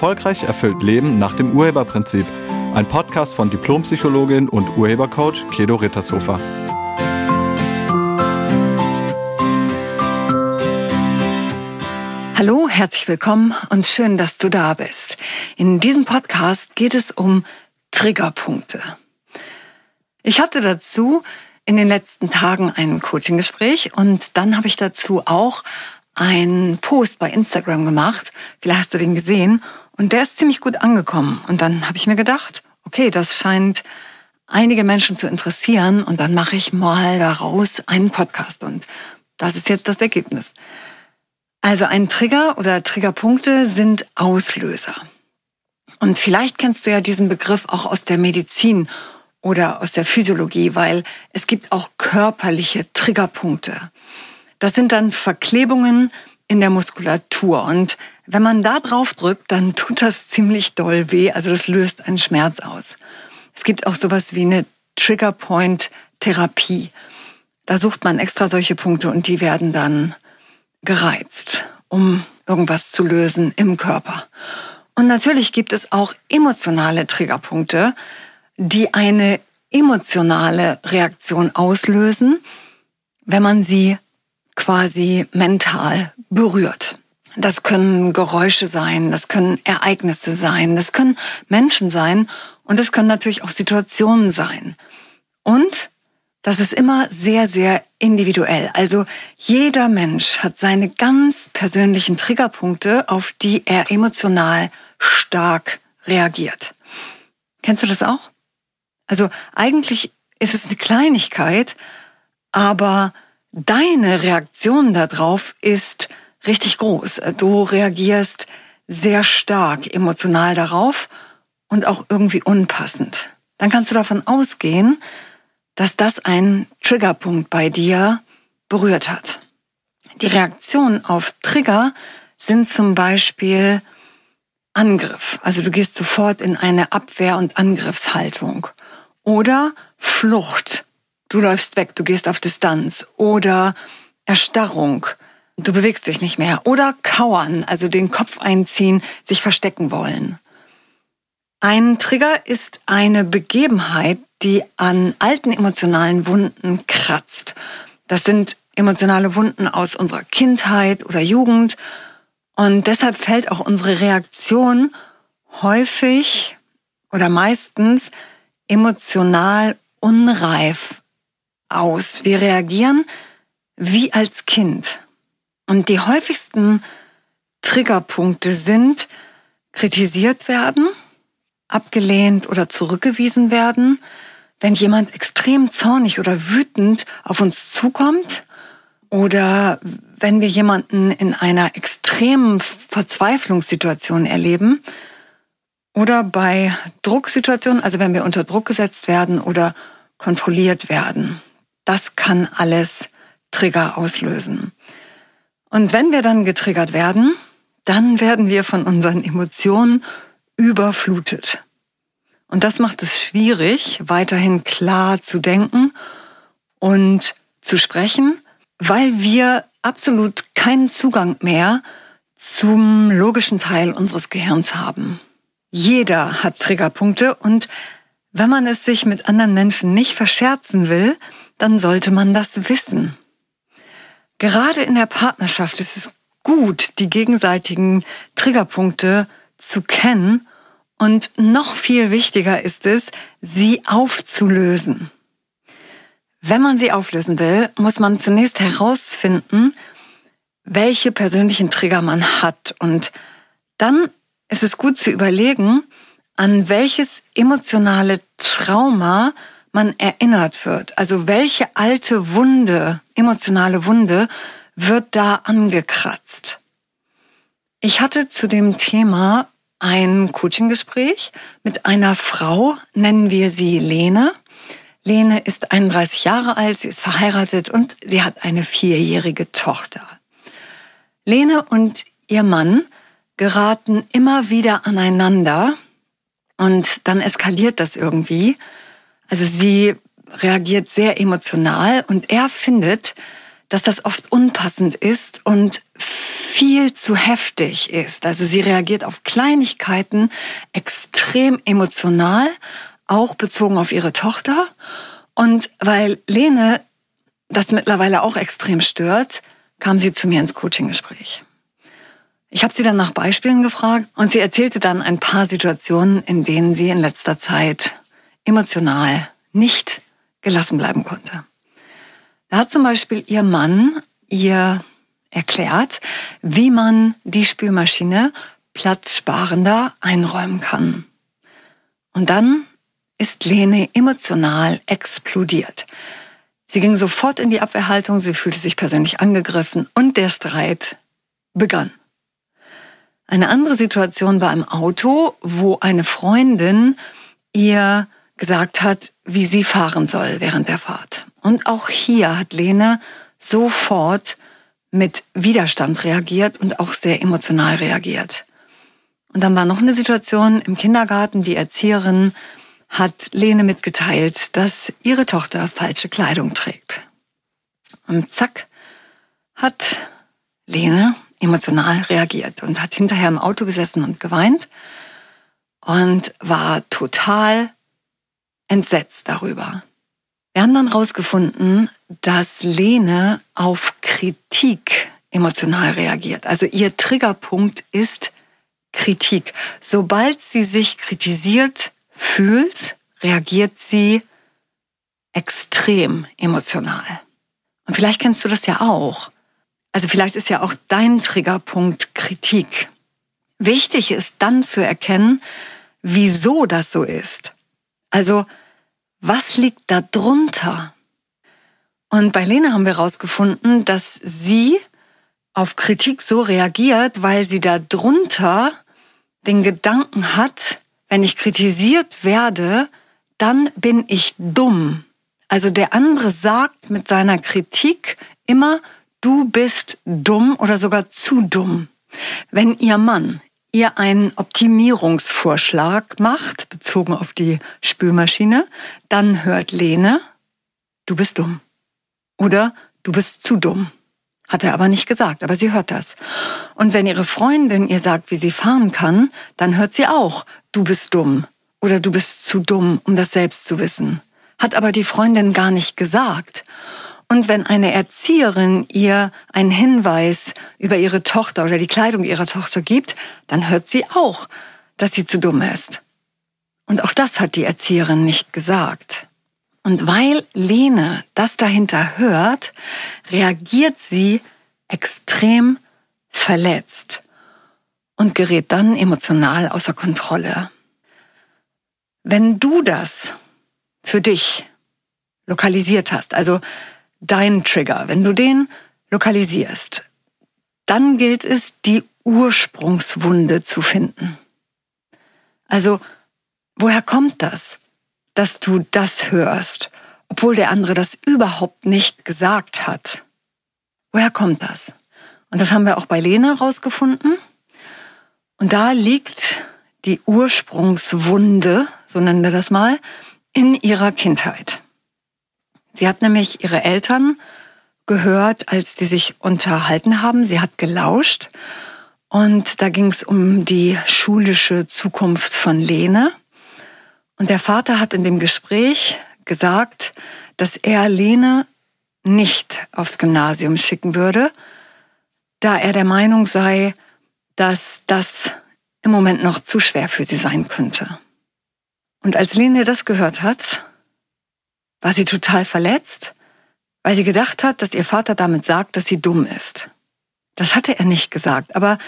Erfolgreich erfüllt Leben nach dem Urheberprinzip. Ein Podcast von Diplompsychologin und Urhebercoach Kedo Rittershofer. Hallo, herzlich willkommen und schön, dass du da bist. In diesem Podcast geht es um Triggerpunkte. Ich hatte dazu in den letzten Tagen ein Coaching-Gespräch und dann habe ich dazu auch einen Post bei Instagram gemacht. Vielleicht hast du den gesehen und der ist ziemlich gut angekommen. Und dann habe ich mir gedacht, okay, das scheint einige Menschen zu interessieren und dann mache ich mal daraus einen Podcast und das ist jetzt das Ergebnis. Also ein Trigger oder Triggerpunkte sind Auslöser. Und vielleicht kennst du ja diesen Begriff auch aus der Medizin oder aus der Physiologie, weil es gibt auch körperliche Triggerpunkte. Das sind dann Verklebungen in der Muskulatur. Und wenn man da drauf drückt, dann tut das ziemlich doll weh. Also das löst einen Schmerz aus. Es gibt auch sowas wie eine Triggerpoint-Therapie. Da sucht man extra solche Punkte und die werden dann gereizt, um irgendwas zu lösen im Körper. Und natürlich gibt es auch emotionale Triggerpunkte, die eine emotionale Reaktion auslösen, wenn man sie quasi mental berührt. Das können Geräusche sein, das können Ereignisse sein, das können Menschen sein und es können natürlich auch Situationen sein. Und das ist immer sehr, sehr individuell. Also jeder Mensch hat seine ganz persönlichen Triggerpunkte, auf die er emotional stark reagiert. Kennst du das auch? Also eigentlich ist es eine Kleinigkeit, aber deine Reaktion darauf ist richtig groß. Du reagierst sehr stark emotional darauf und auch irgendwie unpassend. Dann kannst du davon ausgehen, dass das einen Triggerpunkt bei dir berührt hat. Die Reaktionen auf Trigger sind zum Beispiel Angriff. Also du gehst sofort in eine Abwehr- und Angriffshaltung. Oder Flucht. Du läufst weg, du gehst auf Distanz oder Erstarrung. Du bewegst dich nicht mehr. Oder kauern, also den Kopf einziehen, sich verstecken wollen. Ein Trigger ist eine Begebenheit, die an alten emotionalen Wunden kratzt. Das sind emotionale Wunden aus unserer Kindheit oder Jugend. Und deshalb fällt auch unsere Reaktion häufig oder meistens emotional unreif aus. Wir reagieren wie als Kind. Und die häufigsten Triggerpunkte sind kritisiert werden, abgelehnt oder zurückgewiesen werden, wenn jemand extrem zornig oder wütend auf uns zukommt oder wenn wir jemanden in einer extremen Verzweiflungssituation erleben oder bei Drucksituationen, also wenn wir unter Druck gesetzt werden oder kontrolliert werden. Das kann alles Trigger auslösen. Und wenn wir dann getriggert werden, dann werden wir von unseren Emotionen überflutet. Und das macht es schwierig, weiterhin klar zu denken und zu sprechen, weil wir absolut keinen Zugang mehr zum logischen Teil unseres Gehirns haben. Jeder hat Triggerpunkte und wenn man es sich mit anderen Menschen nicht verscherzen will, dann sollte man das wissen. Gerade in der Partnerschaft ist es gut, die gegenseitigen Triggerpunkte zu kennen und noch viel wichtiger ist es, sie aufzulösen. Wenn man sie auflösen will, muss man zunächst herausfinden, welche persönlichen Trigger man hat. Und dann ist es gut zu überlegen, an welches emotionale Trauma man erinnert wird. Also welche alte Wunde, emotionale Wunde wird da angekratzt. Ich hatte zu dem Thema ein Coaching-Gespräch mit einer Frau, nennen wir sie Lene. Lene ist 31 Jahre alt, sie ist verheiratet und sie hat eine vierjährige Tochter. Lene und ihr Mann geraten immer wieder aneinander und dann eskaliert das irgendwie. Also sie reagiert sehr emotional und er findet, dass das oft unpassend ist und viel zu heftig ist. Also sie reagiert auf Kleinigkeiten extrem emotional, auch bezogen auf ihre Tochter. Und weil Lene das mittlerweile auch extrem stört, kam sie zu mir ins Coaching-Gespräch. Ich habe sie dann nach Beispielen gefragt und sie erzählte dann ein paar Situationen, in denen sie in letzter Zeit emotional nicht gelassen bleiben konnte. Da hat zum Beispiel ihr Mann ihr erklärt, wie man die Spülmaschine platzsparender einräumen kann. Und dann ist Lene emotional explodiert. Sie ging sofort in die Abwehrhaltung, sie fühlte sich persönlich angegriffen und der Streit begann. Eine andere Situation war im Auto, wo eine Freundin ihr gesagt hat, wie sie fahren soll während der Fahrt. Und auch hier hat Lene sofort mit Widerstand reagiert und auch sehr emotional reagiert. Und dann war noch eine Situation im Kindergarten. Die Erzieherin hat Lene mitgeteilt, dass ihre Tochter falsche Kleidung trägt. Und zack, hat Lene emotional reagiert und hat hinterher im Auto gesessen und geweint und war total entsetzt darüber. Wir haben dann herausgefunden, dass Lene auf Kritik emotional reagiert. Also ihr Triggerpunkt ist Kritik. Sobald sie sich kritisiert fühlt, reagiert sie extrem emotional. Und vielleicht kennst du das ja auch. Also vielleicht ist ja auch dein Triggerpunkt Kritik. Wichtig ist dann zu erkennen, wieso das so ist. Also, was liegt da drunter? Und bei Lena haben wir herausgefunden, dass sie auf Kritik so reagiert, weil sie da drunter den Gedanken hat, wenn ich kritisiert werde, dann bin ich dumm. Also der andere sagt mit seiner Kritik immer, du bist dumm oder sogar zu dumm. Wenn ihr Mann ihr einen Optimierungsvorschlag macht, bezogen auf die Spülmaschine, dann hört Lene, du bist dumm. Oder du bist zu dumm. Hat er aber nicht gesagt, aber sie hört das. Und wenn ihre Freundin ihr sagt, wie sie fahren kann, dann hört sie auch, du bist dumm. Oder du bist zu dumm, um das selbst zu wissen. Hat aber die Freundin gar nicht gesagt. Und wenn eine Erzieherin ihr einen Hinweis über ihre Tochter oder die Kleidung ihrer Tochter gibt, dann hört sie auch, dass sie zu dumm ist. Und auch das hat die Erzieherin nicht gesagt. Und weil Lene das dahinter hört, reagiert sie extrem verletzt und gerät dann emotional außer Kontrolle. Wenn du das für dich lokalisiert hast, also deinen Trigger, wenn du den lokalisierst, dann gilt es, die Ursprungswunde zu finden. Also, woher kommt das, dass du das hörst, obwohl der andere das überhaupt nicht gesagt hat? Woher kommt das? Und das haben wir auch bei Lena rausgefunden. Und da liegt die Ursprungswunde, so nennen wir das mal, in ihrer Kindheit. Sie hat nämlich ihre Eltern gehört, als die sich unterhalten haben. Sie hat gelauscht und da ging es um die schulische Zukunft von Lene. Und der Vater hat in dem Gespräch gesagt, dass er Lene nicht aufs Gymnasium schicken würde, da er der Meinung sei, dass das im Moment noch zu schwer für sie sein könnte. Und als Lene das gehört hat, war sie total verletzt, weil sie gedacht hat, dass ihr Vater damit sagt, dass sie dumm ist. Das hatte er nicht gesagt, aber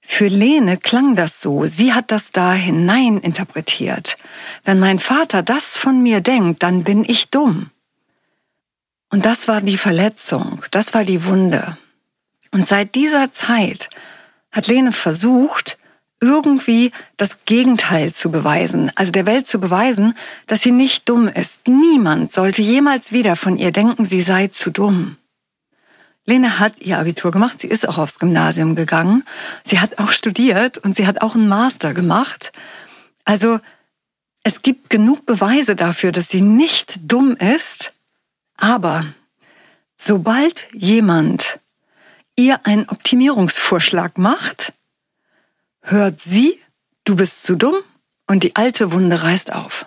für Lene klang das so. Sie hat das da hinein interpretiert. Wenn mein Vater das von mir denkt, dann bin ich dumm. Und das war die Verletzung, das war die Wunde. Und seit dieser Zeit hat Lene versucht, irgendwie das Gegenteil zu beweisen, also der Welt zu beweisen, dass sie nicht dumm ist. Niemand sollte jemals wieder von ihr denken, sie sei zu dumm. Lene hat ihr Abitur gemacht, sie ist auch aufs Gymnasium gegangen, sie hat auch studiert und sie hat auch einen Master gemacht. Also es gibt genug Beweise dafür, dass sie nicht dumm ist, aber sobald jemand ihr einen Optimierungsvorschlag macht, hört sie, du bist zu dumm und die alte Wunde reißt auf.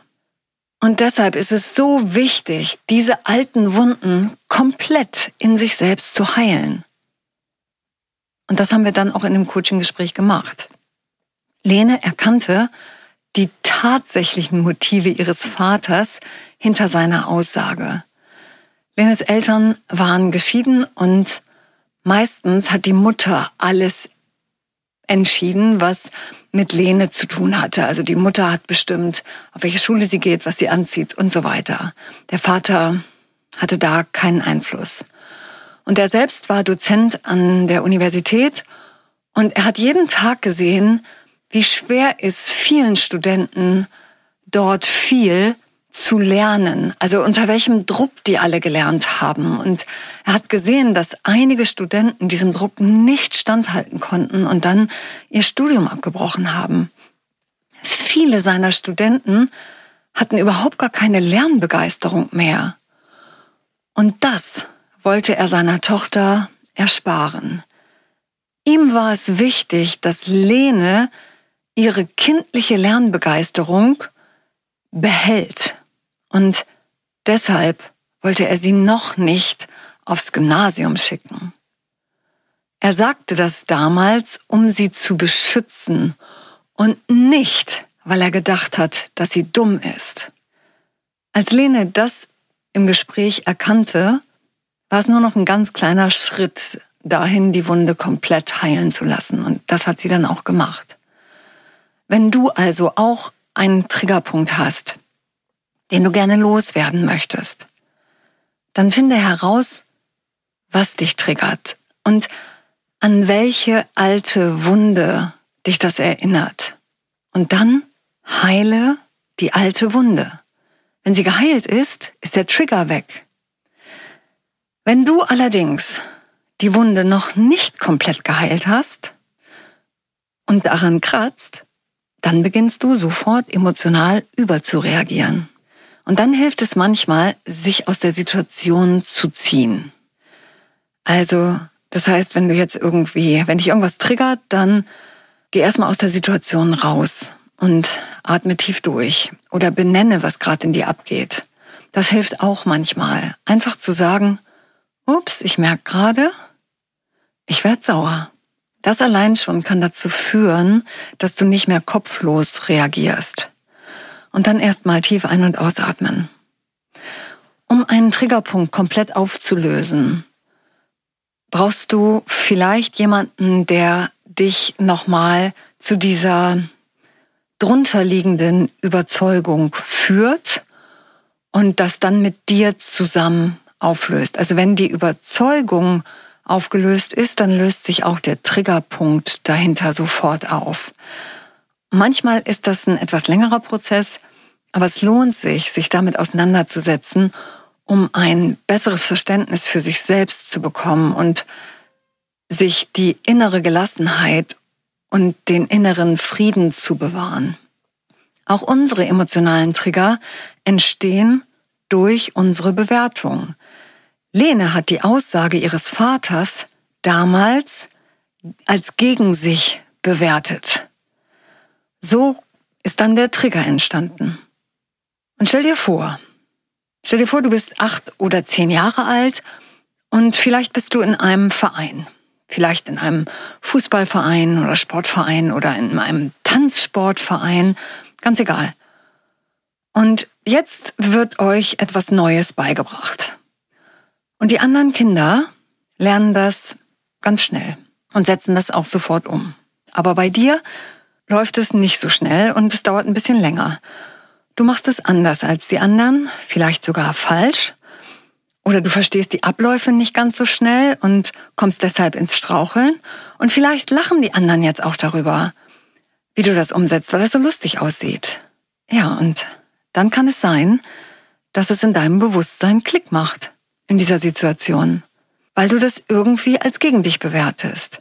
Und deshalb ist es so wichtig, diese alten Wunden komplett in sich selbst zu heilen. Und das haben wir dann auch in dem Coaching-Gespräch gemacht. Lene erkannte die tatsächlichen Motive ihres Vaters hinter seiner Aussage. Lenes Eltern waren geschieden und meistens hat die Mutter alles entschieden, was mit Lene zu tun hatte. Also die Mutter hat bestimmt, auf welche Schule sie geht, was sie anzieht und so weiter. Der Vater hatte da keinen Einfluss. Und er selbst war Dozent an der Universität und er hat jeden Tag gesehen, wie schwer es vielen Studenten dort viel zu lernen, also unter welchem Druck die alle gelernt haben. Und er hat gesehen, dass einige Studenten diesem Druck nicht standhalten konnten und dann ihr Studium abgebrochen haben. Viele seiner Studenten hatten überhaupt gar keine Lernbegeisterung mehr. Und das wollte er seiner Tochter ersparen. Ihm war es wichtig, dass Lene ihre kindliche Lernbegeisterung behält. Und deshalb wollte er sie noch nicht aufs Gymnasium schicken. Er sagte das damals, um sie zu beschützen und nicht, weil er gedacht hat, dass sie dumm ist. Als Lene das im Gespräch erkannte, war es nur noch ein ganz kleiner Schritt dahin, die Wunde komplett heilen zu lassen. Und das hat sie dann auch gemacht. Wenn du also auch einen Triggerpunkt hast, den du gerne loswerden möchtest, dann finde heraus, was dich triggert und an welche alte Wunde dich das erinnert. Und dann heile die alte Wunde. Wenn sie geheilt ist, ist der Trigger weg. Wenn du allerdings die Wunde noch nicht komplett geheilt hast und daran kratzt, dann beginnst du sofort emotional überzureagieren. Und dann hilft es manchmal, sich aus der Situation zu ziehen. Also, das heißt, wenn du jetzt irgendwie, wenn dich irgendwas triggert, dann geh erstmal aus der Situation raus und atme tief durch oder benenne, was gerade in dir abgeht. Das hilft auch manchmal. Einfach zu sagen, ups, ich merke gerade, ich werde sauer. Das allein schon kann dazu führen, dass du nicht mehr kopflos reagierst und dann erstmal tief ein- und ausatmen. Um einen Triggerpunkt komplett aufzulösen, brauchst du vielleicht jemanden, der dich nochmal zu dieser drunterliegenden Überzeugung führt und das dann mit dir zusammen auflöst. Also wenn die Überzeugung aufgelöst ist, dann löst sich auch der Triggerpunkt dahinter sofort auf. Manchmal ist das ein etwas längerer Prozess, aber es lohnt sich, sich damit auseinanderzusetzen, um ein besseres Verständnis für sich selbst zu bekommen und sich die innere Gelassenheit und den inneren Frieden zu bewahren. Auch unsere emotionalen Trigger entstehen durch unsere Bewertung. Lene hat die Aussage ihres Vaters damals als gegen sich bewertet. So ist dann der Trigger entstanden. Und stell dir vor, stell dir vor, du bist acht oder zehn Jahre alt und vielleicht bist du in einem Verein. Vielleicht in einem Fußballverein oder Sportverein oder in einem Tanzsportverein. Ganz egal. Und jetzt wird euch etwas Neues beigebracht. Und die anderen Kinder lernen das ganz schnell und setzen das auch sofort um. Aber bei dir läuft es nicht so schnell und es dauert ein bisschen länger. Du machst es anders als die anderen, vielleicht sogar falsch. Oder du verstehst die Abläufe nicht ganz so schnell und kommst deshalb ins Straucheln. Und vielleicht lachen die anderen jetzt auch darüber, wie du das umsetzt, weil es so lustig aussieht. Ja, und dann kann es sein, dass es in deinem Bewusstsein Klick macht in dieser Situation, weil du das irgendwie als gegen dich bewertest,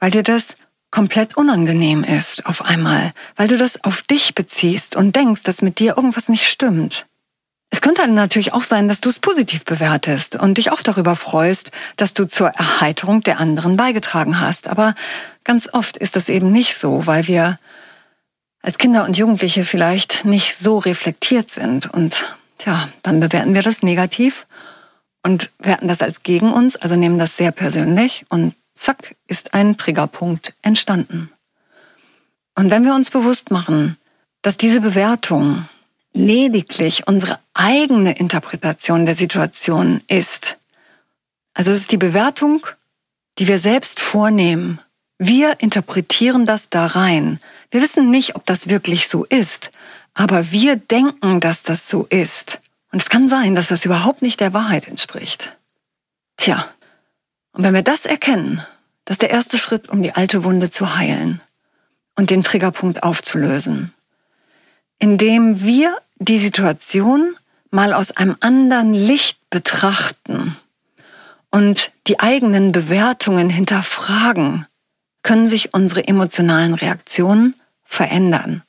weil dir das komplett unangenehm ist auf einmal, weil du das auf dich beziehst und denkst, dass mit dir irgendwas nicht stimmt. Es könnte natürlich auch sein, dass du es positiv bewertest und dich auch darüber freust, dass du zur Erheiterung der anderen beigetragen hast. Aber ganz oft ist das eben nicht so, weil wir als Kinder und Jugendliche vielleicht nicht so reflektiert sind. Und ja, dann bewerten wir das negativ und werten das als gegen uns, also nehmen das sehr persönlich und zack ist ein Triggerpunkt entstanden. Und wenn wir uns bewusst machen, dass diese Bewertung lediglich unsere eigene Interpretation der Situation ist. Also es ist die Bewertung, die wir selbst vornehmen. Wir interpretieren das da rein. Wir wissen nicht, ob das wirklich so ist, aber wir denken, dass das so ist. Und es kann sein, dass das überhaupt nicht der Wahrheit entspricht. Tja, und wenn wir das erkennen, das ist der erste Schritt, um die alte Wunde zu heilen und den Triggerpunkt aufzulösen. Indem wir die Situation mal aus einem anderen Licht betrachten und die eigenen Bewertungen hinterfragen, können sich unsere emotionalen Reaktionen verändern.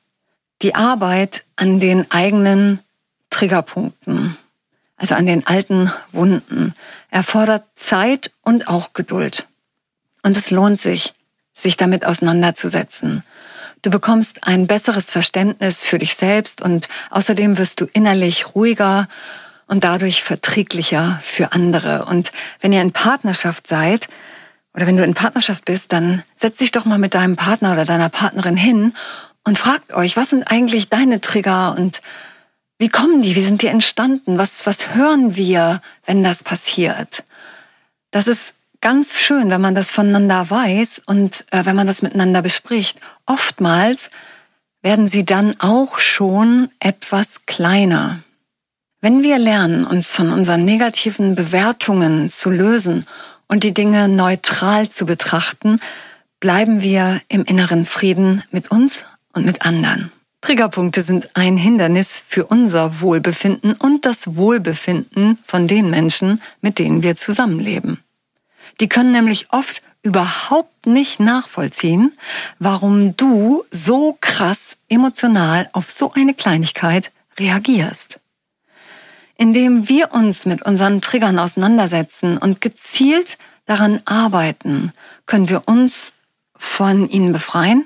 Die Arbeit an den eigenen Triggerpunkten, also an den alten Wunden, erfordert Zeit und auch Geduld. Und es lohnt sich, sich damit auseinanderzusetzen Du bekommst ein besseres Verständnis für dich selbst und außerdem wirst du innerlich ruhiger und dadurch verträglicher für andere. Und wenn ihr in Partnerschaft seid oder wenn du in Partnerschaft bist, dann setz dich doch mal mit deinem Partner oder deiner Partnerin hin und fragt euch, was sind eigentlich deine Trigger und wie kommen die? Wie sind die entstanden? Was, was hören wir, wenn das passiert? Das ist ganz schön, wenn man das voneinander weiß und äh, wenn man das miteinander bespricht. Oftmals werden sie dann auch schon etwas kleiner. Wenn wir lernen, uns von unseren negativen Bewertungen zu lösen und die Dinge neutral zu betrachten, bleiben wir im inneren Frieden mit uns und mit anderen. Triggerpunkte sind ein Hindernis für unser Wohlbefinden und das Wohlbefinden von den Menschen, mit denen wir zusammenleben. Die können nämlich oft überhaupt nicht nachvollziehen, warum du so krass emotional auf so eine Kleinigkeit reagierst. Indem wir uns mit unseren Triggern auseinandersetzen und gezielt daran arbeiten, können wir uns von ihnen befreien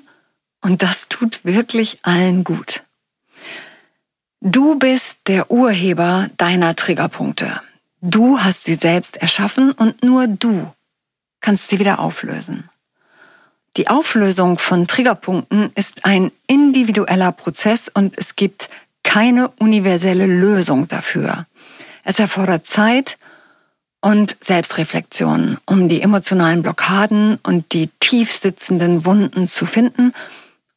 und das tut wirklich allen gut. Du bist der Urheber deiner Triggerpunkte. Du hast sie selbst erschaffen und nur du kannst sie wieder auflösen. Die Auflösung von Triggerpunkten ist ein individueller Prozess und es gibt keine universelle Lösung dafür. Es erfordert Zeit und Selbstreflexion, um die emotionalen Blockaden und die tief sitzenden Wunden zu finden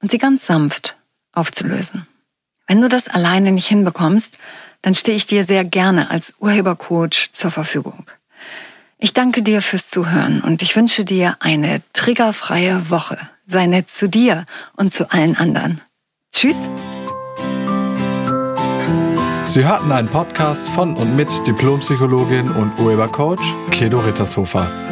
und sie ganz sanft aufzulösen. Wenn du das alleine nicht hinbekommst, dann stehe ich dir sehr gerne als Urhebercoach zur Verfügung. Ich danke dir fürs Zuhören und ich wünsche dir eine triggerfreie Woche. Sei nett zu dir und zu allen anderen. Tschüss. Sie hörten einen Podcast von und mit Diplompsychologin und Urhebercoach Kedo Rittershofer.